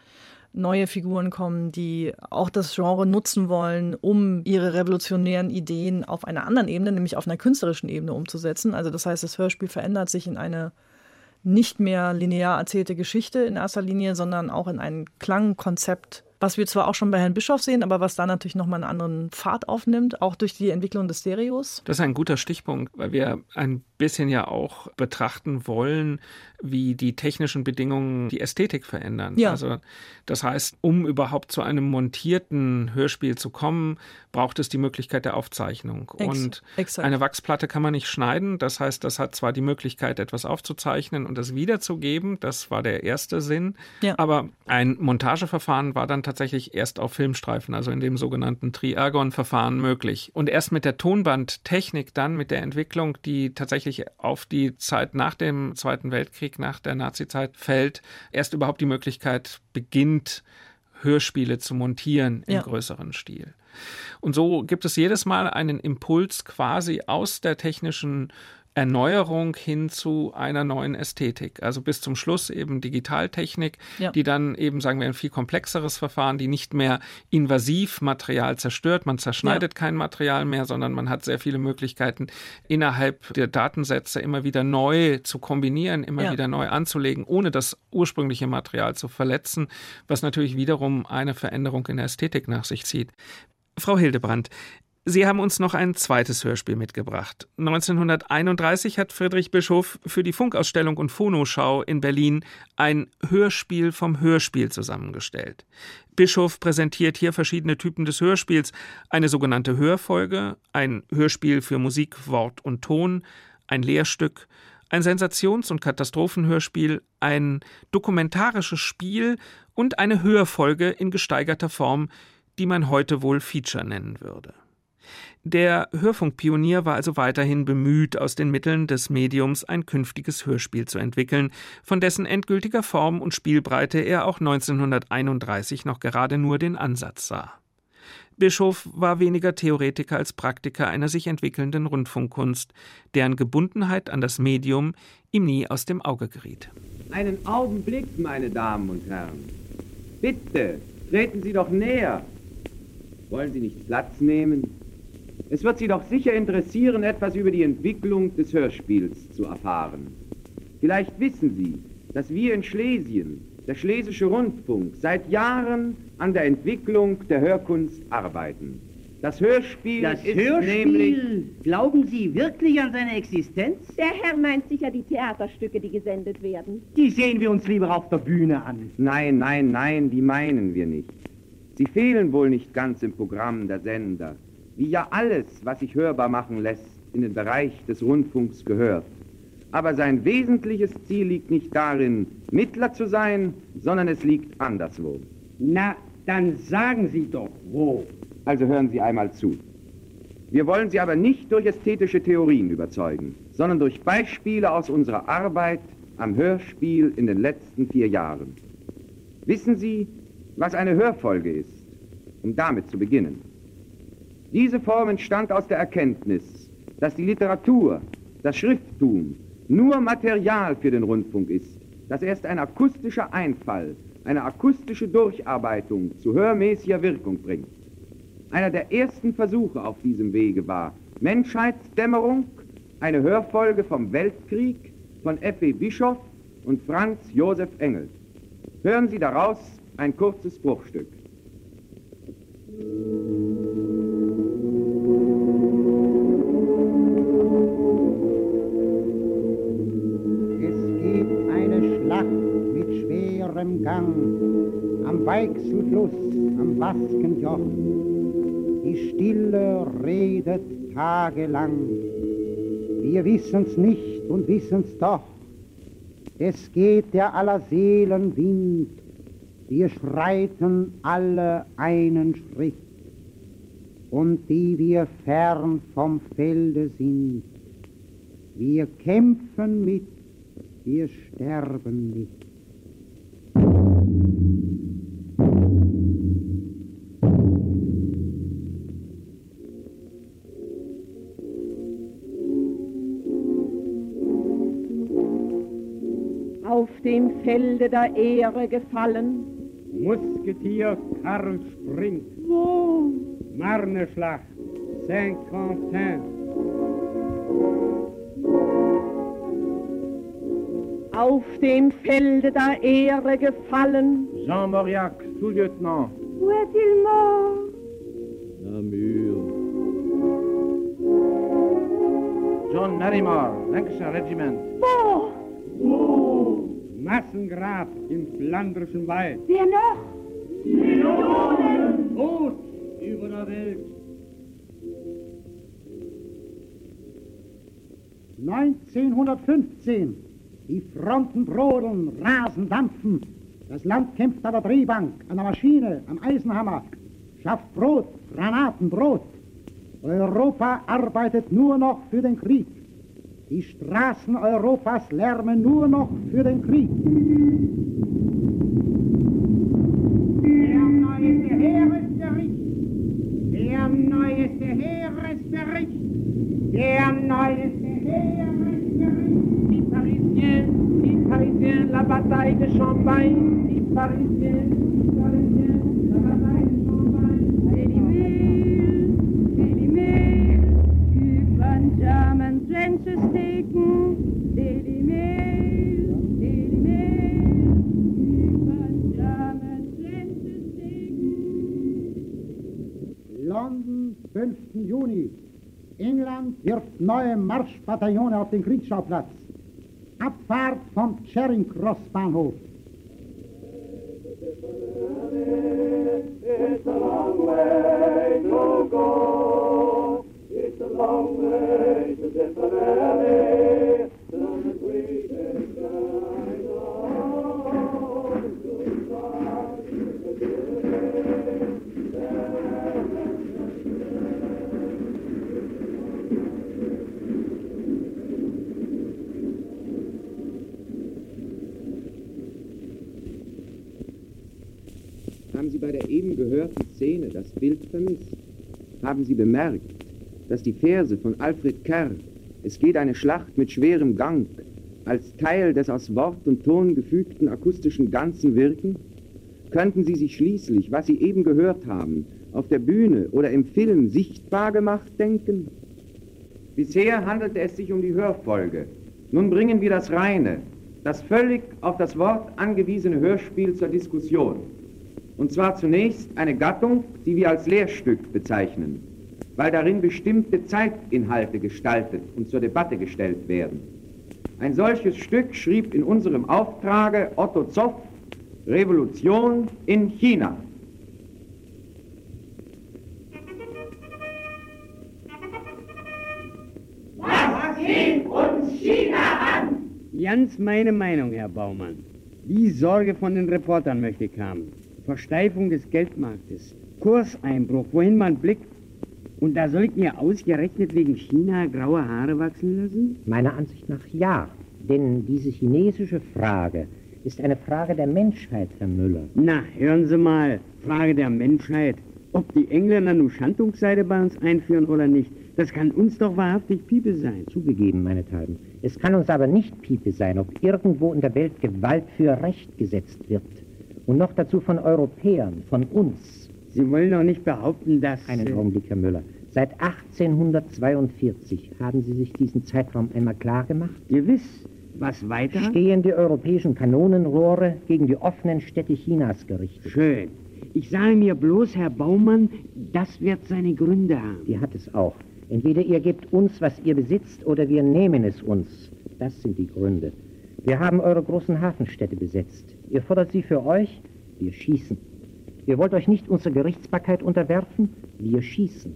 neue Figuren kommen, die auch das Genre nutzen wollen, um ihre revolutionären Ideen auf einer anderen Ebene, nämlich auf einer künstlerischen Ebene umzusetzen. Also das heißt, das Hörspiel verändert sich in eine nicht mehr linear erzählte Geschichte in erster Linie, sondern auch in ein Klangkonzept, was wir zwar auch schon bei Herrn Bischof sehen, aber was da natürlich nochmal einen anderen Pfad aufnimmt, auch durch die Entwicklung des Stereos. Das ist ein guter Stichpunkt, weil wir ein bisschen ja auch betrachten wollen, wie die technischen Bedingungen die Ästhetik verändern. Ja. Also das heißt, um überhaupt zu einem montierten Hörspiel zu kommen, braucht es die Möglichkeit der Aufzeichnung. Ex und exakt. eine Wachsplatte kann man nicht schneiden. Das heißt, das hat zwar die Möglichkeit, etwas aufzuzeichnen und das wiederzugeben. Das war der erste Sinn. Ja. Aber ein Montageverfahren war dann tatsächlich erst auf Filmstreifen, also in dem sogenannten Triagon-Verfahren möglich. Und erst mit der Tonbandtechnik dann, mit der Entwicklung, die tatsächlich auf die Zeit nach dem Zweiten Weltkrieg, nach der Nazizeit fällt, erst überhaupt die Möglichkeit beginnt, Hörspiele zu montieren im ja. größeren Stil. Und so gibt es jedes Mal einen Impuls quasi aus der technischen Erneuerung hin zu einer neuen Ästhetik. Also bis zum Schluss eben Digitaltechnik, ja. die dann eben, sagen wir, ein viel komplexeres Verfahren, die nicht mehr invasiv Material zerstört. Man zerschneidet ja. kein Material mehr, sondern man hat sehr viele Möglichkeiten, innerhalb der Datensätze immer wieder neu zu kombinieren, immer ja. wieder neu anzulegen, ohne das ursprüngliche Material zu verletzen, was natürlich wiederum eine Veränderung in der Ästhetik nach sich zieht. Frau Hildebrand, Sie haben uns noch ein zweites Hörspiel mitgebracht. 1931 hat Friedrich Bischof für die Funkausstellung und Phonoschau in Berlin ein Hörspiel vom Hörspiel zusammengestellt. Bischof präsentiert hier verschiedene Typen des Hörspiels, eine sogenannte Hörfolge, ein Hörspiel für Musik, Wort und Ton, ein Lehrstück, ein Sensations- und Katastrophenhörspiel, ein dokumentarisches Spiel und eine Hörfolge in gesteigerter Form, die man heute wohl Feature nennen würde. Der Hörfunkpionier war also weiterhin bemüht, aus den Mitteln des Mediums ein künftiges Hörspiel zu entwickeln, von dessen endgültiger Form und Spielbreite er auch 1931 noch gerade nur den Ansatz sah. Bischof war weniger Theoretiker als Praktiker einer sich entwickelnden Rundfunkkunst, deren Gebundenheit an das Medium ihm nie aus dem Auge geriet. Einen Augenblick, meine Damen und Herren. Bitte, treten Sie doch näher. Wollen Sie nicht Platz nehmen? Es wird Sie doch sicher interessieren, etwas über die Entwicklung des Hörspiels zu erfahren. Vielleicht wissen Sie, dass wir in Schlesien, der Schlesische Rundfunk, seit Jahren an der Entwicklung der Hörkunst arbeiten. Das Hörspiel das ist Hörspiel, nämlich... Glauben Sie wirklich an seine Existenz? Der Herr meint sicher die Theaterstücke, die gesendet werden. Die sehen wir uns lieber auf der Bühne an. Nein, nein, nein, die meinen wir nicht. Sie fehlen wohl nicht ganz im Programm der Sender, wie ja alles, was sich hörbar machen lässt, in den Bereich des Rundfunks gehört. Aber sein wesentliches Ziel liegt nicht darin, Mittler zu sein, sondern es liegt anderswo. Na, dann sagen Sie doch, wo. Also hören Sie einmal zu. Wir wollen Sie aber nicht durch ästhetische Theorien überzeugen, sondern durch Beispiele aus unserer Arbeit am Hörspiel in den letzten vier Jahren. Wissen Sie, was eine Hörfolge ist, um damit zu beginnen? Diese Form entstand aus der Erkenntnis, dass die Literatur, das Schrifttum nur Material für den Rundfunk ist, dass erst ein akustischer Einfall, eine akustische Durcharbeitung zu hörmäßiger Wirkung bringt. Einer der ersten Versuche auf diesem Wege war Menschheitsdämmerung, eine Hörfolge vom Weltkrieg von F.E. Bischoff und Franz Josef Engel. Hören Sie daraus ein kurzes Bruchstück. Gang am Weichselfluss, am Baskenjoch. Die Stille redet tagelang. Wir wissen's nicht und wissen's doch. Es geht der aller Seelen Wind. Wir schreiten alle einen Schritt. Und die wir fern vom Felde sind, wir kämpfen mit, wir sterben mit. Dem Felde der Ehre gefallen. Musketier Karl springt. Wo? Marneschlacht, Saint-Quentin. Auf dem Felde der Ehre gefallen. Jean Mauriac, Sous-Lieutenant. Où est-il mort? Namur. John Merrimore, Lancashire Regiment. Wo? Massengrab im flandrischen Wald. Wer noch? Millionen! Tod über der Welt. 1915. Die Fronten brodeln, rasen, dampfen. Das Land kämpft an der Drehbank, an der Maschine, am Eisenhammer. Schafft Brot, Granaten, Brot. Europa arbeitet nur noch für den Krieg. Die Straßen Europas lärmen nur noch für den Krieg. Der neueste Heeresbericht. Der neueste Heeresbericht. Der neueste Heeresbericht. Die Parisiens, die Parisiens, la bataille de Champagne. Die Parisiens, die Parisiens, London, 5. Juni. England wirft neue Marschbataillone auf den Kriegsschauplatz. Abfahrt vom Charing Cross Bahnhof. It's a long way to go. It's a long way to Cincinnati. Haben Sie bemerkt, dass die Verse von Alfred Kerr, es geht eine Schlacht mit schwerem Gang, als Teil des aus Wort und Ton gefügten akustischen Ganzen wirken? Könnten Sie sich schließlich, was Sie eben gehört haben, auf der Bühne oder im Film sichtbar gemacht denken? Bisher handelte es sich um die Hörfolge. Nun bringen wir das reine, das völlig auf das Wort angewiesene Hörspiel zur Diskussion. Und zwar zunächst eine Gattung, die wir als Lehrstück bezeichnen, weil darin bestimmte Zeitinhalte gestaltet und zur Debatte gestellt werden. Ein solches Stück schrieb in unserem Auftrage Otto Zoff Revolution in China. Was geht uns China an? Ganz meine Meinung, Herr Baumann. Die Sorge von den Reportern möchte ich haben. Versteifung des Geldmarktes, Kurseinbruch, wohin man blickt. Und da soll ich mir ausgerechnet wegen China graue Haare wachsen lassen? Meiner Ansicht nach ja. Denn diese chinesische Frage ist eine Frage der Menschheit, Herr Müller. Na, hören Sie mal, Frage der Menschheit. Ob die Engländer nun Schandungsseide bei uns einführen oder nicht, das kann uns doch wahrhaftig Piepe sein. Zugegeben, meinethalben. Es kann uns aber nicht Piepe sein, ob irgendwo in der Welt Gewalt für Recht gesetzt wird. Und noch dazu von Europäern, von uns. Sie wollen doch nicht behaupten, dass... Einen Augenblick, Herr Müller. Seit 1842 haben Sie sich diesen Zeitraum einmal klar gemacht? Gewiss. Was weiter? Stehen die europäischen Kanonenrohre gegen die offenen Städte Chinas gerichtet. Schön. Ich sage mir bloß, Herr Baumann, das wird seine Gründe haben. Die hat es auch. Entweder ihr gebt uns, was ihr besitzt, oder wir nehmen es uns. Das sind die Gründe. Wir haben eure großen Hafenstädte besetzt. Ihr fordert sie für euch, wir schießen. Ihr wollt euch nicht unserer Gerichtsbarkeit unterwerfen, wir schießen.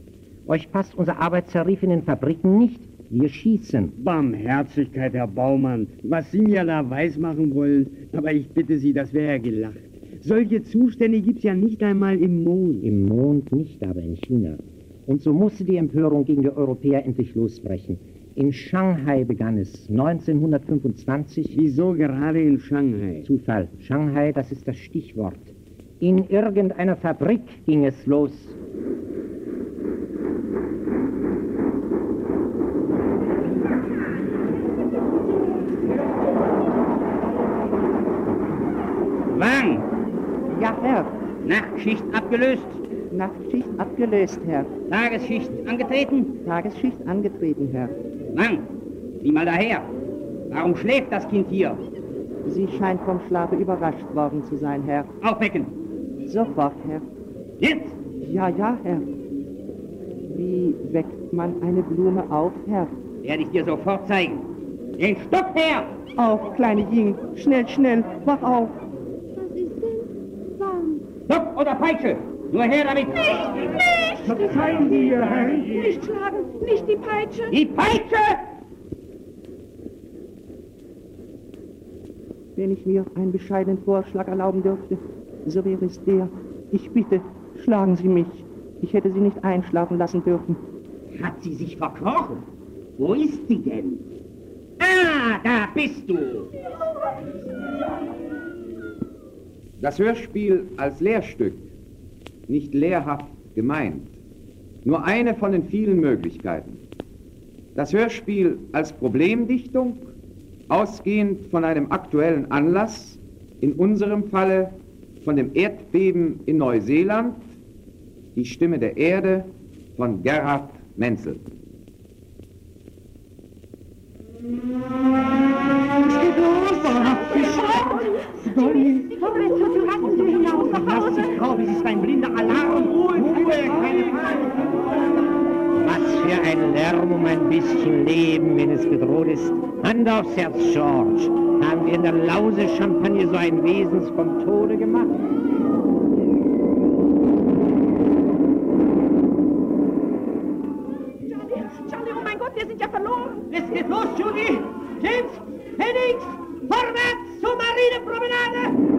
Euch passt unser Arbeitstarif in den Fabriken nicht, wir schießen. Barmherzigkeit, Herr Baumann, was Sie mir da weismachen wollen, aber ich bitte Sie, das wäre ja gelacht. Solche Zustände gibt's ja nicht einmal im Mond. Im Mond nicht, aber in China. Und so musste die Empörung gegen die Europäer endlich losbrechen. In Shanghai begann es, 1925. Wieso gerade in Shanghai? Zufall. Shanghai, das ist das Stichwort. In irgendeiner Fabrik ging es los. Wang! Ja, Herr. Nachtschicht abgelöst? Nachtschicht abgelöst, Herr. Tagesschicht angetreten? Tagesschicht angetreten, Herr. Wang! Sieh mal daher. Warum schläft das Kind hier? Sie scheint vom Schlafe überrascht worden zu sein, Herr. Aufwecken! Sofort, Herr. Jetzt! Ja, ja, Herr. Wie weckt man eine Blume auf, Herr? Werde ich dir sofort zeigen. Den Stock her! Auf, kleine Jing. Schnell, schnell. Wach auf. Was ist denn? Warm. Stock oder Peitsche! Nur her damit! Nicht, nicht! Verzeihen Sie, Ihr Herrn! Nicht schlagen, nicht die Peitsche! Die Peitsche! Wenn ich mir einen bescheidenen Vorschlag erlauben dürfte, so wäre es der. Ich bitte, schlagen Sie mich. Ich hätte Sie nicht einschlafen lassen dürfen. Hat sie sich verkrochen? Wo ist sie denn? Ah, da bist du! Das Hörspiel als Lehrstück, nicht lehrhaft gemeint, nur eine von den vielen Möglichkeiten. Das Hörspiel als Problemdichtung, ausgehend von einem aktuellen Anlass, in unserem Falle von dem Erdbeben in Neuseeland, die Stimme der Erde von Gerhard Menzel. Lass dich drauf, es ist ein blinder Alarm. Ruhe, Ruhe, keine Was für ein Lärm um ein bisschen Leben, wenn es bedroht ist. Hand aufs Herz, George. Haben wir in der Lause Champagne so ein Wesens vom Tode gemacht? Charlie, Charlie, oh mein Gott, wir sind ja verloren! Es geht los, Judy! James, Phoenix, vorwärts zur Marinepromenade!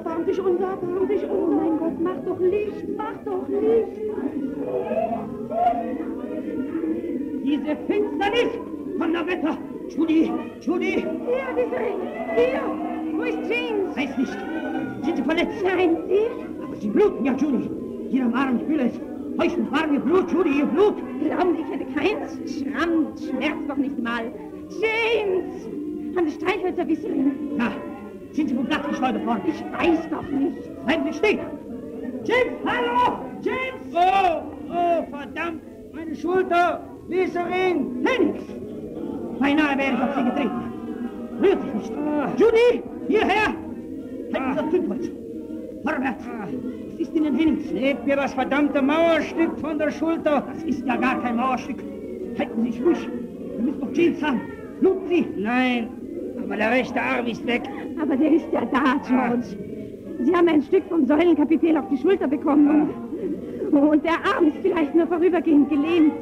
Erbarm dich unser, erbarm dich unser. Oh mein Gott, mach doch Licht, mach doch Licht. Diese Finsternis von der Wetter! Judy, Judy! Hier, diese hier. Wo ist James? Weiß nicht. Sind Sie verletzt? Nein, Sie? Aber Sie bluten ja, Judy. Hier am Arm, ich fühle es. Feuchten war ihr Blut, Judy, ihr Blut. Glauben Sie, ich hätte keins? Schramm, schmerzt doch nicht mal. James! Haben Sie Streichhölzer wissen? Ja, sind Sie vom Blatt geschleudert worden? Ich weiß doch nicht. Bleiben Sie stehen! James, hallo! James! Oh, oh, verdammt! Meine Schulter! Leserin! Hennigs! Beinahe wäre ich auf Sie getreten. Rührt sich nicht. Judy, hierher! Halten Sie das Zündholz. Vorwärts! Was ist Ihnen, Hennings? Hebt mir das verdammte Mauerstück von der Schulter! Das ist ja gar kein Mauerstück. Halten Sie sich ruhig. Wir müssen noch James haben. Bluten Sie! Nein, aber der rechte Arm ist weg. Aber der ist ja da, George. Sie haben ein Stück vom Säulenkapitel auf die Schulter bekommen. Und der Arm ist vielleicht nur vorübergehend gelähmt.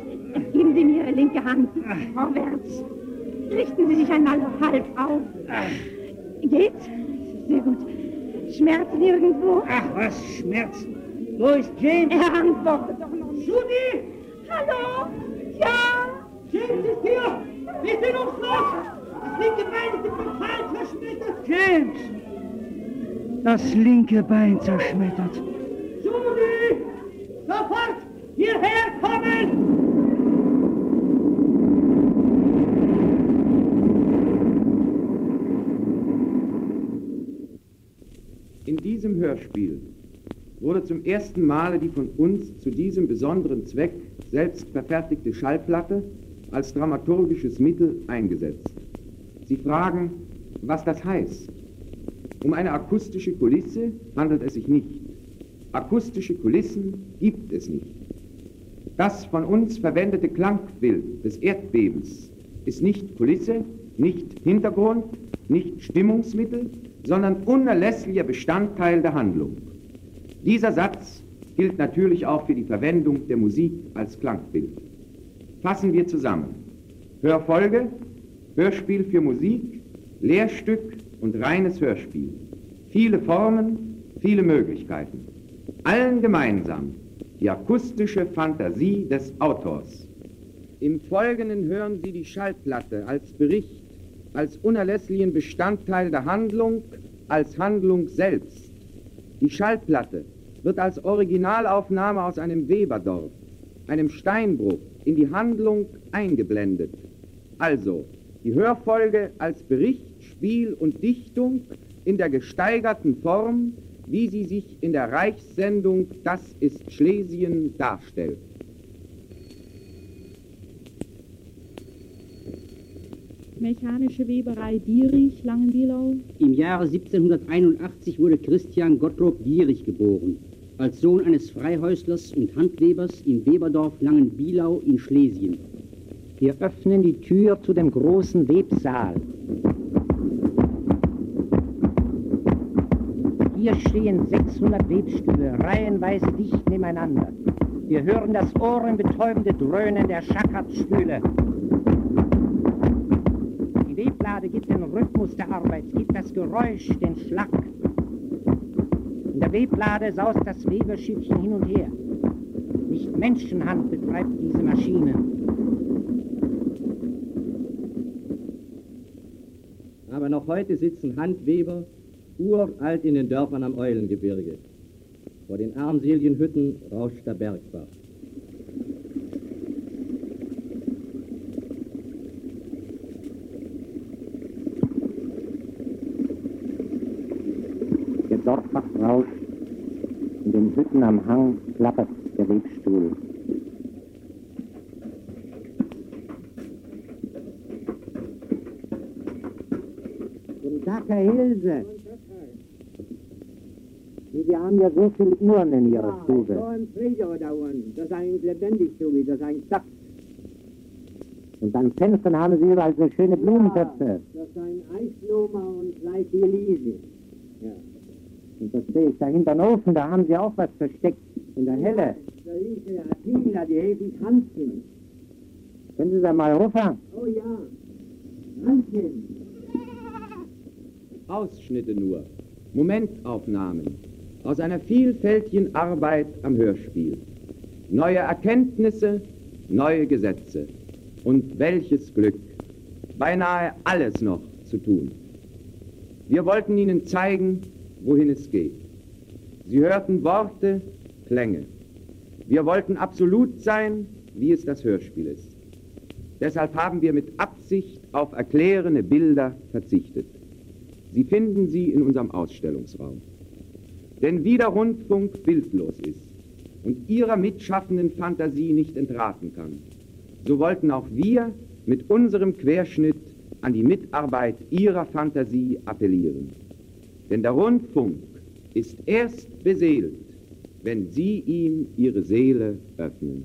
Geben Sie mir Ihre linke Hand. Vorwärts. Richten Sie sich einmal halb auf. Geht's? Sehr gut. Schmerzen irgendwo? Ach, was Schmerzen? Wo ist James? Er antwortet doch noch nicht. Judy! Hallo? Ja? James ist hier! Wir sind uns los! Das linke Bein ist total zerschmettert! James! Das linke Bein zerschmettert. Judy! Sofort hierher kommen! In diesem Hörspiel wurde zum ersten Male die von uns zu diesem besonderen Zweck selbst verfertigte Schallplatte als dramaturgisches Mittel eingesetzt. Sie fragen, was das heißt. Um eine akustische Kulisse handelt es sich nicht. Akustische Kulissen gibt es nicht. Das von uns verwendete Klangbild des Erdbebens ist nicht Kulisse, nicht Hintergrund, nicht Stimmungsmittel, sondern unerlässlicher Bestandteil der Handlung. Dieser Satz gilt natürlich auch für die Verwendung der Musik als Klangbild. Fassen wir zusammen. Hörfolge, Hörspiel für Musik, Lehrstück und reines Hörspiel. Viele Formen, viele Möglichkeiten. Allen gemeinsam die akustische Fantasie des Autors. Im Folgenden hören Sie die Schallplatte als Bericht, als unerlässlichen Bestandteil der Handlung, als Handlung selbst. Die Schallplatte wird als Originalaufnahme aus einem Weberdorf, einem Steinbruch, in die Handlung eingeblendet. Also die Hörfolge als Bericht, Spiel und Dichtung in der gesteigerten Form, wie sie sich in der Reichssendung Das ist Schlesien darstellt. Mechanische Weberei Dierich, Langenbielau. Im Jahre 1781 wurde Christian Gottlob Dierich geboren, als Sohn eines Freihäuslers und Handwebers im Weberdorf Langenbielau in Schlesien. Wir öffnen die Tür zu dem großen Websaal. Hier stehen 600 Webstühle, reihenweise dicht nebeneinander. Wir hören das ohrenbetäubende Dröhnen der Schackertspüle. Die Weblade gibt den Rhythmus der Arbeit, gibt das Geräusch, den Schlag. In der Weblade saust das Weberschiffchen hin und her. Nicht Menschenhand betreibt diese Maschine. Aber noch heute sitzen Handweber uralt in den Dörfern am Eulengebirge. Vor den armseligen Hütten rauscht der Bergbach. Der Dorfbach rauscht. In den Hütten am Hang klappert der Webstuhl. Herr Hilse. Sie haben ja so viele Uhren in Ihrer Stube. So ein Pfleger da unten. Das ist eigentlich lebendig, Tobi. Das ist eigentlich Dach. Und an Fenstern haben Sie überall so schöne Blumentöpfe. Das ist ein Eisblume und fleißige Liese. Ja. Und das sehe ich da hinter den Ofen, da haben Sie auch was versteckt. In der Helle. Da ist der Attila, die helfen Hanschen. Können Sie da mal rufen? Oh ja. Hanschen. Ausschnitte nur, Momentaufnahmen aus einer vielfältigen Arbeit am Hörspiel. Neue Erkenntnisse, neue Gesetze. Und welches Glück, beinahe alles noch zu tun. Wir wollten Ihnen zeigen, wohin es geht. Sie hörten Worte, Klänge. Wir wollten absolut sein, wie es das Hörspiel ist. Deshalb haben wir mit Absicht auf erklärende Bilder verzichtet. Sie finden sie in unserem Ausstellungsraum. Denn wie der Rundfunk bildlos ist und ihrer mitschaffenden Fantasie nicht entraten kann, so wollten auch wir mit unserem Querschnitt an die Mitarbeit ihrer Fantasie appellieren. Denn der Rundfunk ist erst beseelt, wenn Sie ihm Ihre Seele öffnen.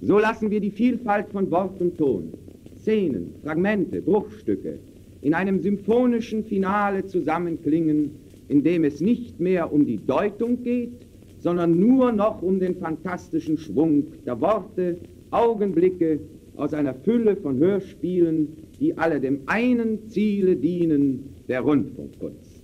So lassen wir die Vielfalt von Wort und Ton, Szenen, Fragmente, Bruchstücke in einem symphonischen Finale zusammenklingen, in dem es nicht mehr um die Deutung geht, sondern nur noch um den fantastischen Schwung der Worte, Augenblicke aus einer Fülle von Hörspielen, die alle dem einen Ziele dienen, der Rundfunkkunst.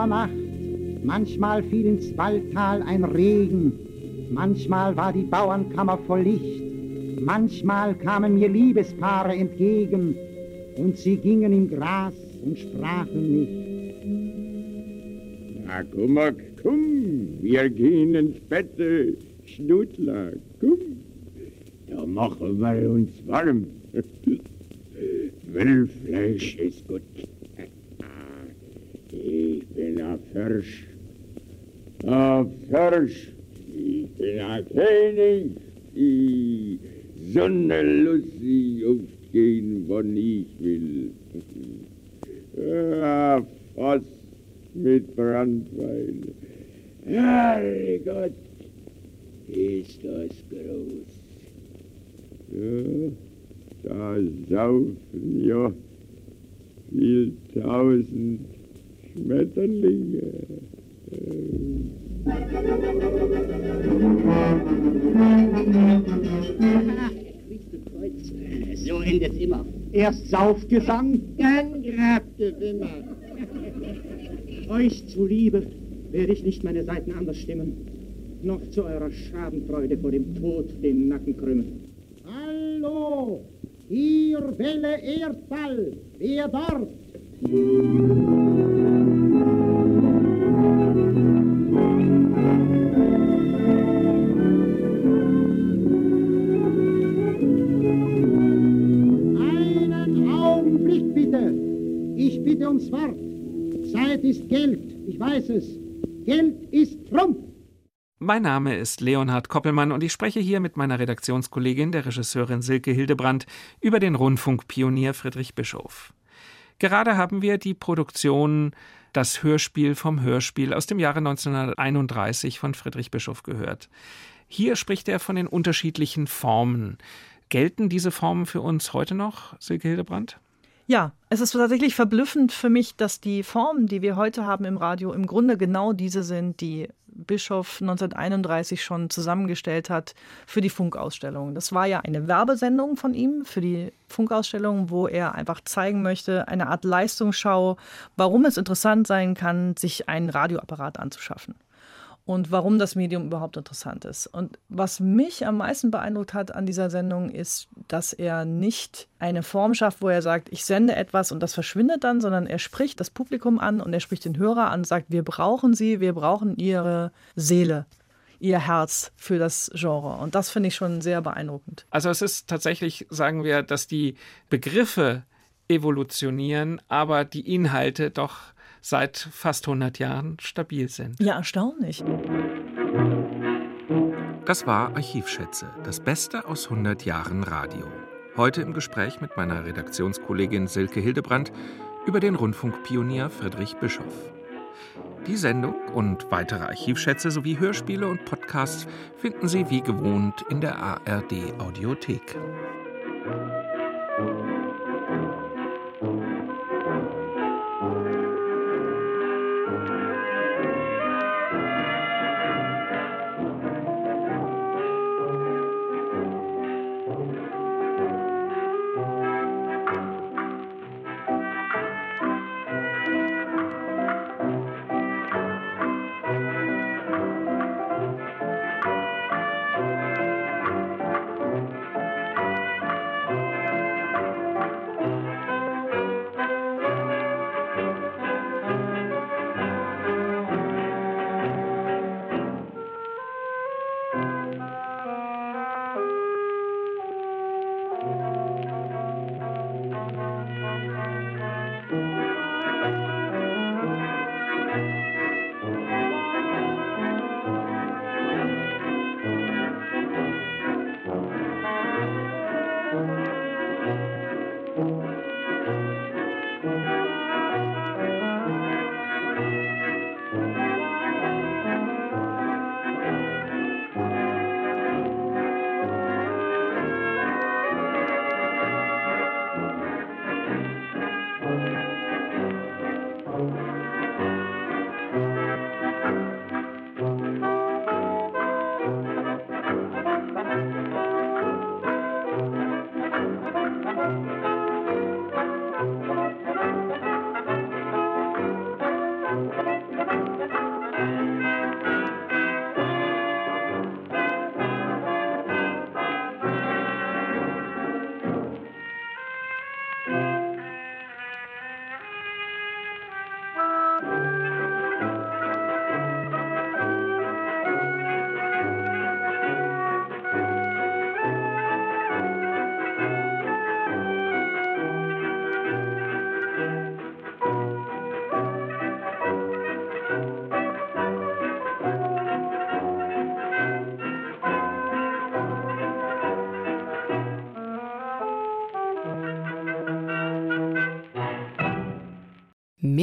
Sommernacht, manchmal fiel ins Waldtal ein Regen, manchmal war die Bauernkammer voll Licht, manchmal kamen mir Liebespaare entgegen, und sie gingen im Gras und sprachen nicht. Na komm, komm, wir gehen ins Bett, Schnutler, komm. Da machen wir uns warm. Wildfleisch ist gut. Ich bin ein Firsch. Ein Firsch. Ich bin ein König. Die Sonne lässt sich aufgehen, wann ich will. Ah, Fass mit Brandwein. Herrgott, ist das groß. Ja, da saufen ja viel tausend Schmetterlinge. So endet immer. Erst Saufgesang, Dann Grabgewimmer. Euch zuliebe werde ich nicht meine Seiten anders stimmen, noch zu eurer Schadenfreude vor dem Tod den Nacken krümmen. Hallo, ihr Welle Erdball, wer dort? Es. Geld ist Trump. Mein Name ist Leonhard Koppelmann und ich spreche hier mit meiner Redaktionskollegin, der Regisseurin Silke Hildebrandt, über den Rundfunkpionier Friedrich Bischof. Gerade haben wir die Produktion Das Hörspiel vom Hörspiel aus dem Jahre 1931 von Friedrich Bischof gehört. Hier spricht er von den unterschiedlichen Formen. Gelten diese Formen für uns heute noch, Silke Hildebrandt? Ja, es ist tatsächlich verblüffend für mich, dass die Formen, die wir heute haben im Radio, im Grunde genau diese sind, die Bischof 1931 schon zusammengestellt hat für die Funkausstellung. Das war ja eine Werbesendung von ihm für die Funkausstellung, wo er einfach zeigen möchte, eine Art Leistungsschau, warum es interessant sein kann, sich einen Radioapparat anzuschaffen und warum das Medium überhaupt interessant ist. Und was mich am meisten beeindruckt hat an dieser Sendung ist, dass er nicht eine Form schafft, wo er sagt, ich sende etwas und das verschwindet dann, sondern er spricht das Publikum an und er spricht den Hörer an und sagt, wir brauchen sie, wir brauchen ihre Seele ihr Herz für das Genre. Und das finde ich schon sehr beeindruckend. Also es ist tatsächlich, sagen wir, dass die Begriffe evolutionieren, aber die Inhalte doch seit fast 100 Jahren stabil sind. Ja, erstaunlich. Das war Archivschätze, das Beste aus 100 Jahren Radio. Heute im Gespräch mit meiner Redaktionskollegin Silke Hildebrandt über den Rundfunkpionier Friedrich Bischof. Die Sendung und weitere Archivschätze sowie Hörspiele und Podcasts finden Sie wie gewohnt in der ARD Audiothek.